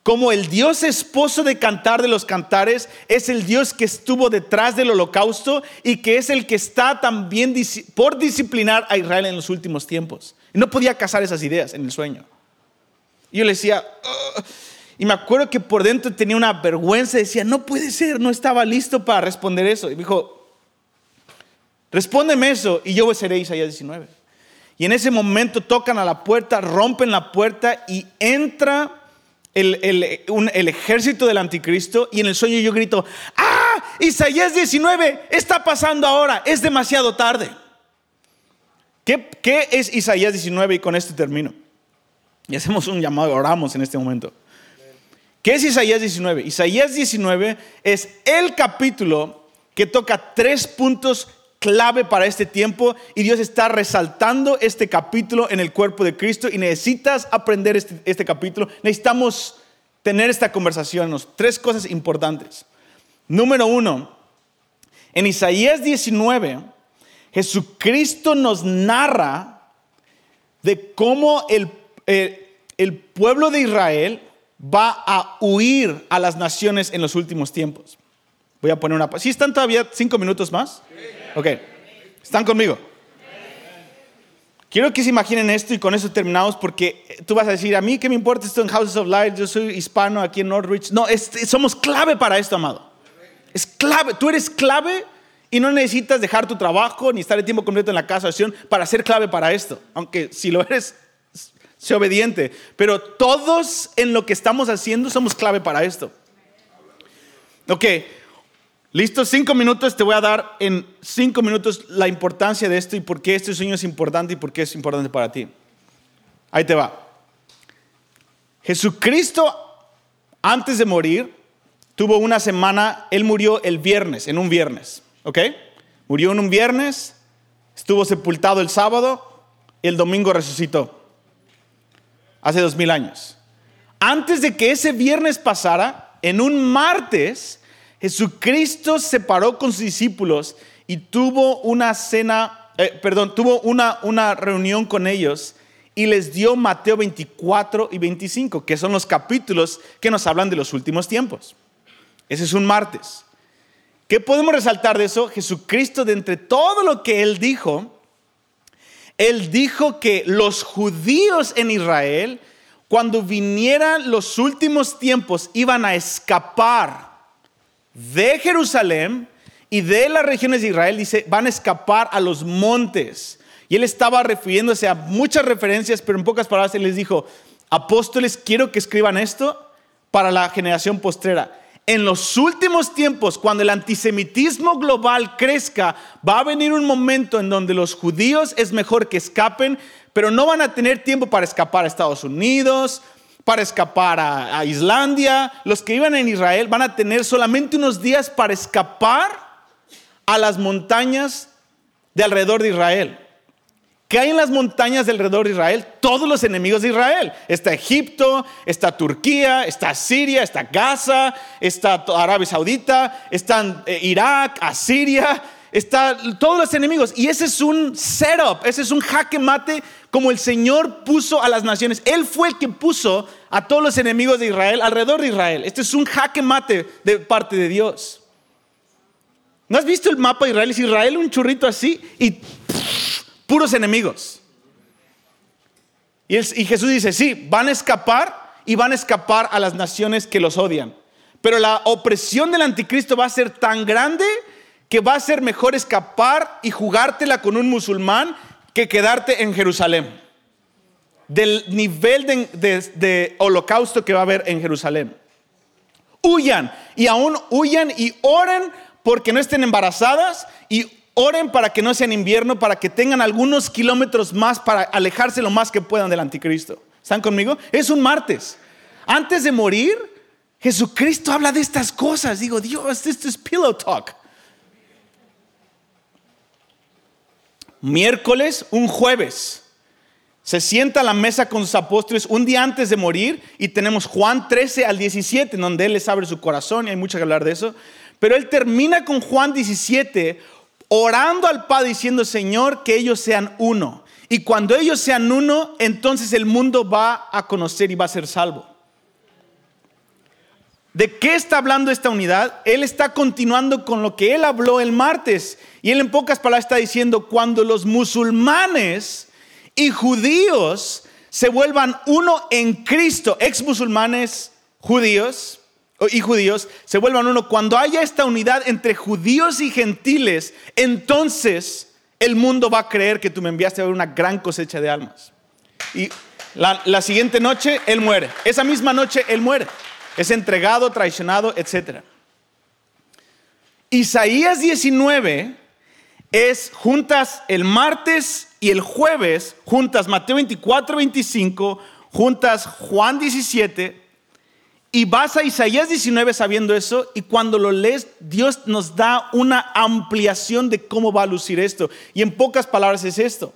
como el Dios esposo de cantar de los cantares es el Dios que estuvo detrás del holocausto y que es el que está también por disciplinar a Israel en los últimos tiempos. Y no podía casar esas ideas en el sueño. Y yo le decía, y me acuerdo que por dentro tenía una vergüenza, decía, no puede ser, no estaba listo para responder eso. Y me dijo, respóndeme eso y yo seré Isaías 19. Y en ese momento tocan a la puerta, rompen la puerta y entra el, el, ejército del anticristo y en el sueño yo grito, ah, Isaías 19 está pasando ahora, es demasiado tarde. ¿Qué, ¿Qué, es Isaías 19? Y con esto termino. Y hacemos un llamado, oramos en este momento. ¿Qué es Isaías 19? Isaías 19 es el capítulo que toca tres puntos clave para este tiempo y Dios está resaltando este capítulo en el cuerpo de Cristo y necesitas aprender este, este capítulo. Necesitamos tener esta conversación. Tres cosas importantes. Número uno, en Isaías 19, Jesucristo nos narra de cómo el, el pueblo de Israel va a huir a las naciones en los últimos tiempos. Voy a poner una... ¿Sí están todavía cinco minutos más? Ok. ¿Están conmigo? Quiero que se imaginen esto y con eso terminamos porque tú vas a decir, a mí qué me importa esto en Houses of Light, yo soy hispano aquí en Northridge. No, somos clave para esto, amado. Es clave, tú eres clave y no necesitas dejar tu trabajo ni estar el tiempo completo en la casa de oración para ser clave para esto. Aunque si lo eres, sé obediente. Pero todos en lo que estamos haciendo somos clave para esto. Ok, Listo, cinco minutos, te voy a dar en cinco minutos la importancia de esto y por qué este sueño es importante y por qué es importante para ti. Ahí te va. Jesucristo, antes de morir, tuvo una semana, él murió el viernes, en un viernes, ¿ok? Murió en un viernes, estuvo sepultado el sábado y el domingo resucitó, hace dos mil años. Antes de que ese viernes pasara, en un martes, Jesucristo se paró con sus discípulos y tuvo una cena, eh, perdón, tuvo una, una reunión con ellos y les dio Mateo 24 y 25, que son los capítulos que nos hablan de los últimos tiempos. Ese es un martes. ¿Qué podemos resaltar de eso? Jesucristo, de entre todo lo que él dijo, él dijo que los judíos en Israel, cuando vinieran los últimos tiempos, iban a escapar de Jerusalén y de las regiones de Israel, dice, van a escapar a los montes. Y él estaba refiriéndose a muchas referencias, pero en pocas palabras él les dijo, apóstoles, quiero que escriban esto para la generación postrera. En los últimos tiempos, cuando el antisemitismo global crezca, va a venir un momento en donde los judíos es mejor que escapen, pero no van a tener tiempo para escapar a Estados Unidos, para escapar a, Islandia. Los que iban en Israel van a tener solamente unos días para escapar a las montañas de alrededor de Israel. ¿Qué hay en las montañas de alrededor de Israel? Todos los enemigos de Israel. Está Egipto, está Turquía, está Siria, está Gaza, está Arabia Saudita, están eh, Irak, Asiria, está todos los enemigos. Y ese es un setup, ese es un jaque mate como el Señor puso a las naciones. Él fue el que puso a todos los enemigos de Israel alrededor de Israel. Este es un jaque mate de parte de Dios. ¿No has visto el mapa de Israel? Es Israel un churrito así y puros enemigos. Y, y Jesús dice, sí, van a escapar y van a escapar a las naciones que los odian. Pero la opresión del anticristo va a ser tan grande que va a ser mejor escapar y jugártela con un musulmán que quedarte en Jerusalén. Del nivel de, holocausto que va a haber en Jerusalén. Huyan y aún huyan y oren porque no estén embarazadas y oren para que no sea invierno, para que tengan algunos kilómetros más para alejarse lo más que puedan del anticristo. ¿Están conmigo? Es un martes. Antes de morir, Jesucristo habla de estas cosas. Digo, Dios, esto es pillow talk. Miércoles, un jueves. Se sienta a la mesa con sus apóstoles un día antes de morir y tenemos Juan 13 al 17, donde él les abre su corazón y hay mucho que hablar de eso. Pero él termina con Juan 17 orando al Padre diciendo, Señor, que ellos sean uno. Y cuando ellos sean uno, entonces el mundo va a conocer y va a ser salvo. ¿De qué está hablando esta unidad? Él está continuando con lo que él habló el martes. Y él en pocas palabras está diciendo, cuando los musulmanes y judíos se vuelvan uno en Cristo, ex musulmanes, judíos y judíos, se vuelvan uno, cuando haya esta unidad entre judíos y gentiles, entonces el mundo va a creer que tú me enviaste a ver una gran cosecha de almas. Y la, la siguiente noche él muere. Esa misma noche él muere es entregado, traicionado, etc. Isaías 19 es juntas el martes y el jueves, juntas Mateo 24, 25, juntas Juan 17, Y vas a Isaías 19 sabiendo eso y cuando lo lees, Dios nos da una ampliación de cómo va a lucir esto. Y en pocas palabras es esto.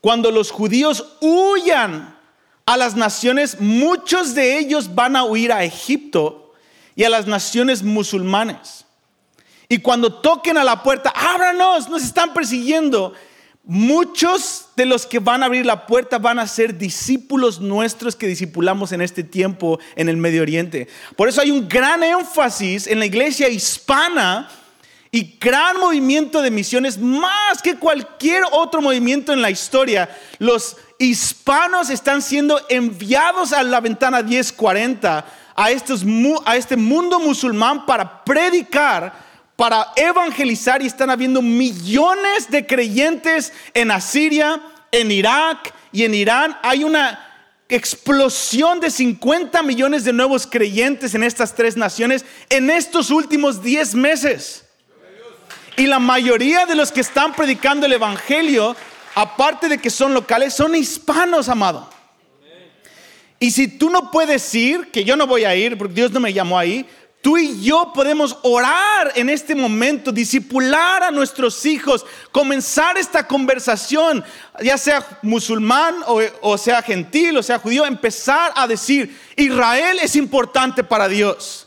Cuando los judíos huyan a las naciones, muchos de ellos van a huir a Egipto y a las naciones musulmanes. Y cuando toquen a la puerta, ábranos, nos están persiguiendo. Muchos de los que van a abrir la puerta van a ser discípulos nuestros que discipulamos en este tiempo en el Medio Oriente. Por eso hay un gran énfasis en la iglesia hispana y gran movimiento de misiones, más que cualquier otro movimiento en la historia. Los hispanos están siendo enviados a la ventana 1040 a, a este mundo musulmán para predicar para evangelizar y están habiendo millones de creyentes en Asiria, en Irak y en Irán. Hay una explosión de 50 millones de nuevos creyentes en estas tres naciones en estos últimos 10 meses. Y la mayoría de los que están predicando el Evangelio, aparte de que son locales, son hispanos, amado. Y si tú no puedes ir, que yo no voy a ir, porque Dios no me llamó ahí, Tú y yo podemos orar en este momento, disipular a nuestros hijos, comenzar esta conversación, ya sea musulmán o, sea gentil o sea judío, empezar a decir, Israel es importante para Dios.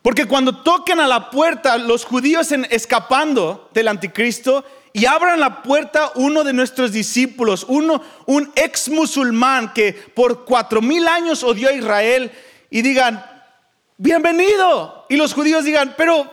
Porque cuando toquen a la puerta los judíos escapando del anticristo y abran la puerta uno de nuestros discípulos, uno, un ex musulmán que por cuatro mil años odió a Israel y digan, bienvenido. Y los judíos digan, pero,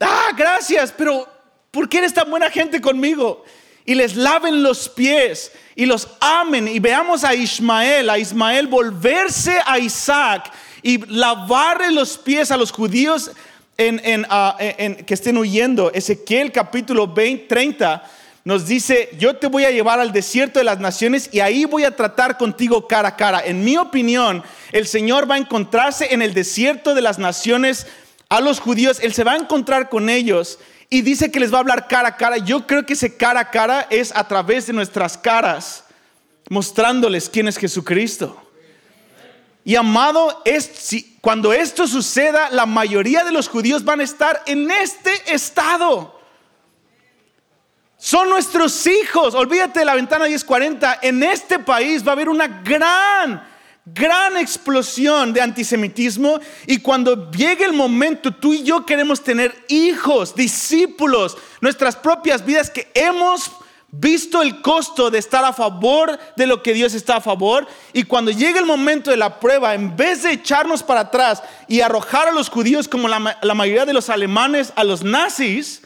ah, gracias, pero ¿por qué eres tan buena gente conmigo? Y les laven los pies y los amen. Y veamos a Ismael, a Ismael volverse a Isaac y lavarle los pies a los judíos en, ah, que estén huyendo. Ezequiel capítulo 20, 30 nos dice, yo te voy a llevar al desierto de las naciones y ahí voy a tratar contigo cara a cara. En mi opinión, el Señor va a encontrarse en el desierto de las naciones a los judíos, Él se va a encontrar con ellos y dice que les va a hablar cara a cara. Yo creo que ese cara a cara es a través de nuestras caras, mostrándoles quién es Jesucristo. Y amado, cuando esto suceda, la mayoría de los judíos van a estar en este estado. Son nuestros hijos. Olvídate de la ventana 1040. En este país va a haber una gran, gran explosión de antisemitismo. Y cuando llegue el momento, tú y yo queremos tener hijos, discípulos, nuestras propias vidas que hemos visto el costo de estar a favor de lo que Dios está a favor. Y cuando llegue el momento de la prueba, en vez de echarnos para atrás y arrojar a los judíos como la, mayoría de los alemanes a los nazis,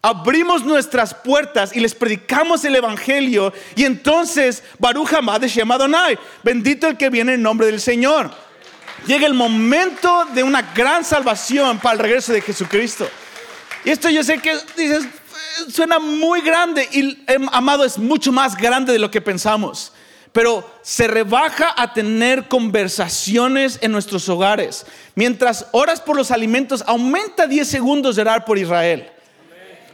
abrimos nuestras puertas y les predicamos el Evangelio. Y entonces, Baruch de llamado Adonai, bendito el que viene en nombre del Señor. Llega el momento de una gran salvación para el regreso de Jesucristo. Y esto yo sé que dices, suena muy grande y em, amado es mucho más grande de lo que pensamos. Pero se rebaja a tener conversaciones en nuestros hogares. Mientras oras por los alimentos, aumenta 10 segundos de orar por Israel.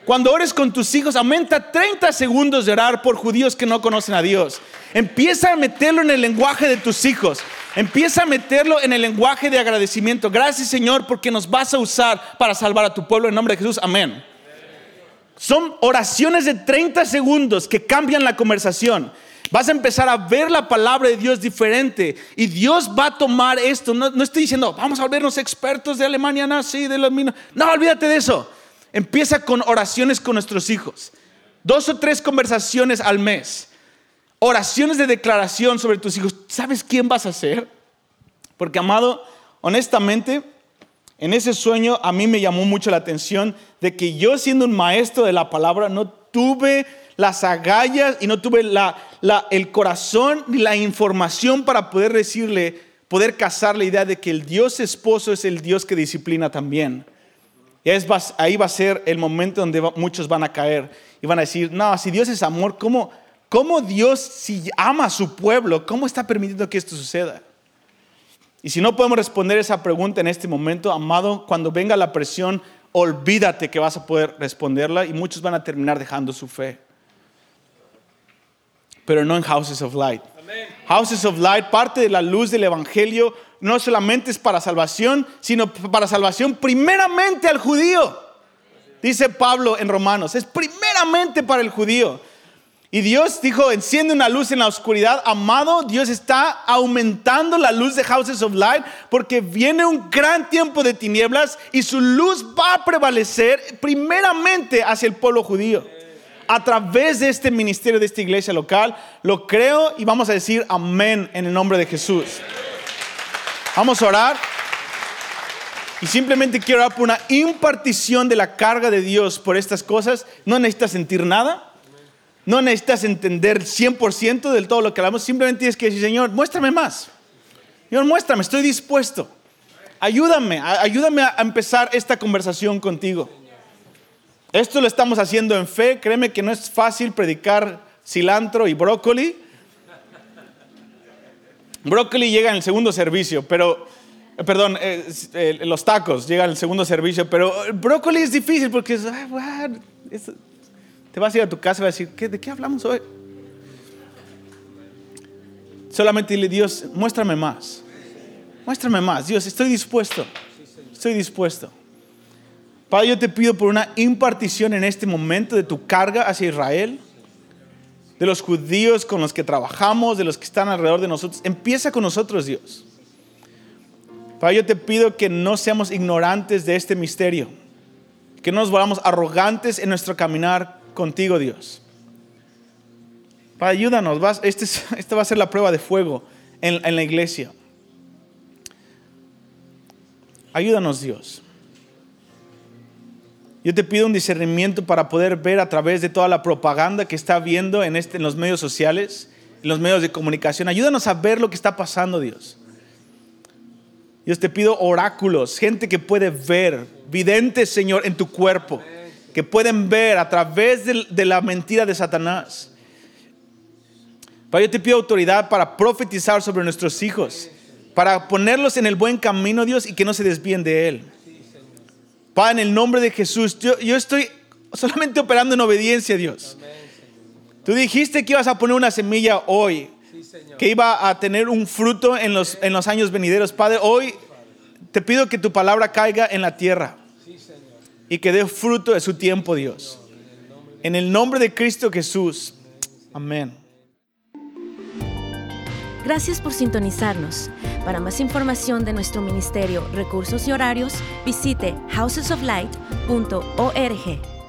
Cuando ores con tus hijos, aumenta 30 segundos de orar por judíos que no conocen a Dios. Empieza a meterlo en el lenguaje de tus hijos. Empieza a meterlo en el lenguaje de agradecimiento. Gracias Señor porque nos vas a usar para salvar a tu pueblo en nombre de Jesús. Amén. Son oraciones de 30 segundos que cambian la conversación. Vas a empezar a ver la palabra de Dios diferente y Dios va a tomar esto. No, estoy diciendo, vamos a volvernos expertos de Alemania nazi, de los minos. No, olvídate de eso. Empieza con oraciones con nuestros hijos. Dos o tres conversaciones al mes. Oraciones de declaración sobre tus hijos. ¿Sabes quién vas a ser? Porque, amado, honestamente, en ese sueño a mí me llamó mucho la atención de que yo siendo un maestro de la palabra no tuve las agallas y no tuve el corazón ni la información para poder decirle, poder casar la idea de que el Dios esposo es el Dios que disciplina también. Y ahí va a ser el momento donde muchos van a caer y van a decir, no, si Dios es amor, ¿cómo, cómo Dios, si ama a su pueblo, cómo está permitiendo que esto suceda? Y si no podemos responder esa pregunta en este momento, amado, cuando venga la presión, olvídate que vas a poder responderla y muchos van a terminar dejando su fe. Pero no en Houses of Light. Houses of Light, parte de la luz del Evangelio, no solamente es para salvación, sino para salvación primeramente al judío. Dice Pablo en Romanos, es primeramente para el judío. Y Dios dijo, enciende una luz en la oscuridad. Amado, Dios está aumentando la luz de Houses of Light porque viene un gran tiempo de tinieblas y su luz va a prevalecer primeramente hacia el pueblo judío. A través de este ministerio, de esta iglesia local, lo creo y vamos a decir amén en el nombre de Jesús. Vamos a orar. Y simplemente quiero orar por una impartición de la carga de Dios por estas cosas. No necesitas sentir nada. No necesitas entender 100% del todo lo que hablamos, simplemente tienes que decir, Señor, muéstrame más. Señor, muéstrame, estoy dispuesto. Ayúdame, ayúdame a empezar esta conversación contigo. Esto lo estamos haciendo en fe, créeme que no es fácil predicar cilantro y brócoli. Brócoli llega en el segundo servicio, pero, eh, perdón, eh, eh, los tacos llegan el segundo servicio, pero brócoli es difícil porque es, te vas a ir a tu casa y vas a decir, ¿de qué hablamos hoy? Solamente dile, Dios, muéstrame más. Muéstrame más. Dios, estoy dispuesto. Estoy dispuesto. Padre, yo te pido por una impartición en este momento de tu carga hacia Israel, de los judíos con los que trabajamos, de los que están alrededor de nosotros. Empieza con nosotros, Dios. Padre, yo te pido que no seamos ignorantes de este misterio, que no nos volvamos arrogantes en nuestro caminar contigo, Dios. Para ayúdanos, vas, este, esta va a ser la prueba de fuego en, en la iglesia. Ayúdanos, Dios. Yo te pido un discernimiento para poder ver a través de toda la propaganda que está viendo en, este, en los medios sociales, en los medios de comunicación. Ayúdanos a ver lo que está pasando, Dios. Dios te pido oráculos, gente que puede ver, videntes, Señor, en tu cuerpo que pueden ver a través de, la mentira de Satanás. Padre, yo te pido autoridad para profetizar sobre nuestros hijos, para ponerlos en el buen camino, Dios, y que no se desvíen de él. Padre, en el nombre de Jesús, yo, estoy solamente operando en obediencia, Dios. Tú dijiste que ibas a poner una semilla hoy, que iba a tener un fruto en los años venideros. Padre, hoy te pido que tu palabra caiga en la tierra y que dé fruto de su tiempo, Dios. En el nombre de Cristo Jesús. Amén. Gracias por sintonizarnos. Para más información de nuestro ministerio, recursos y horarios, visite housesoflight.org.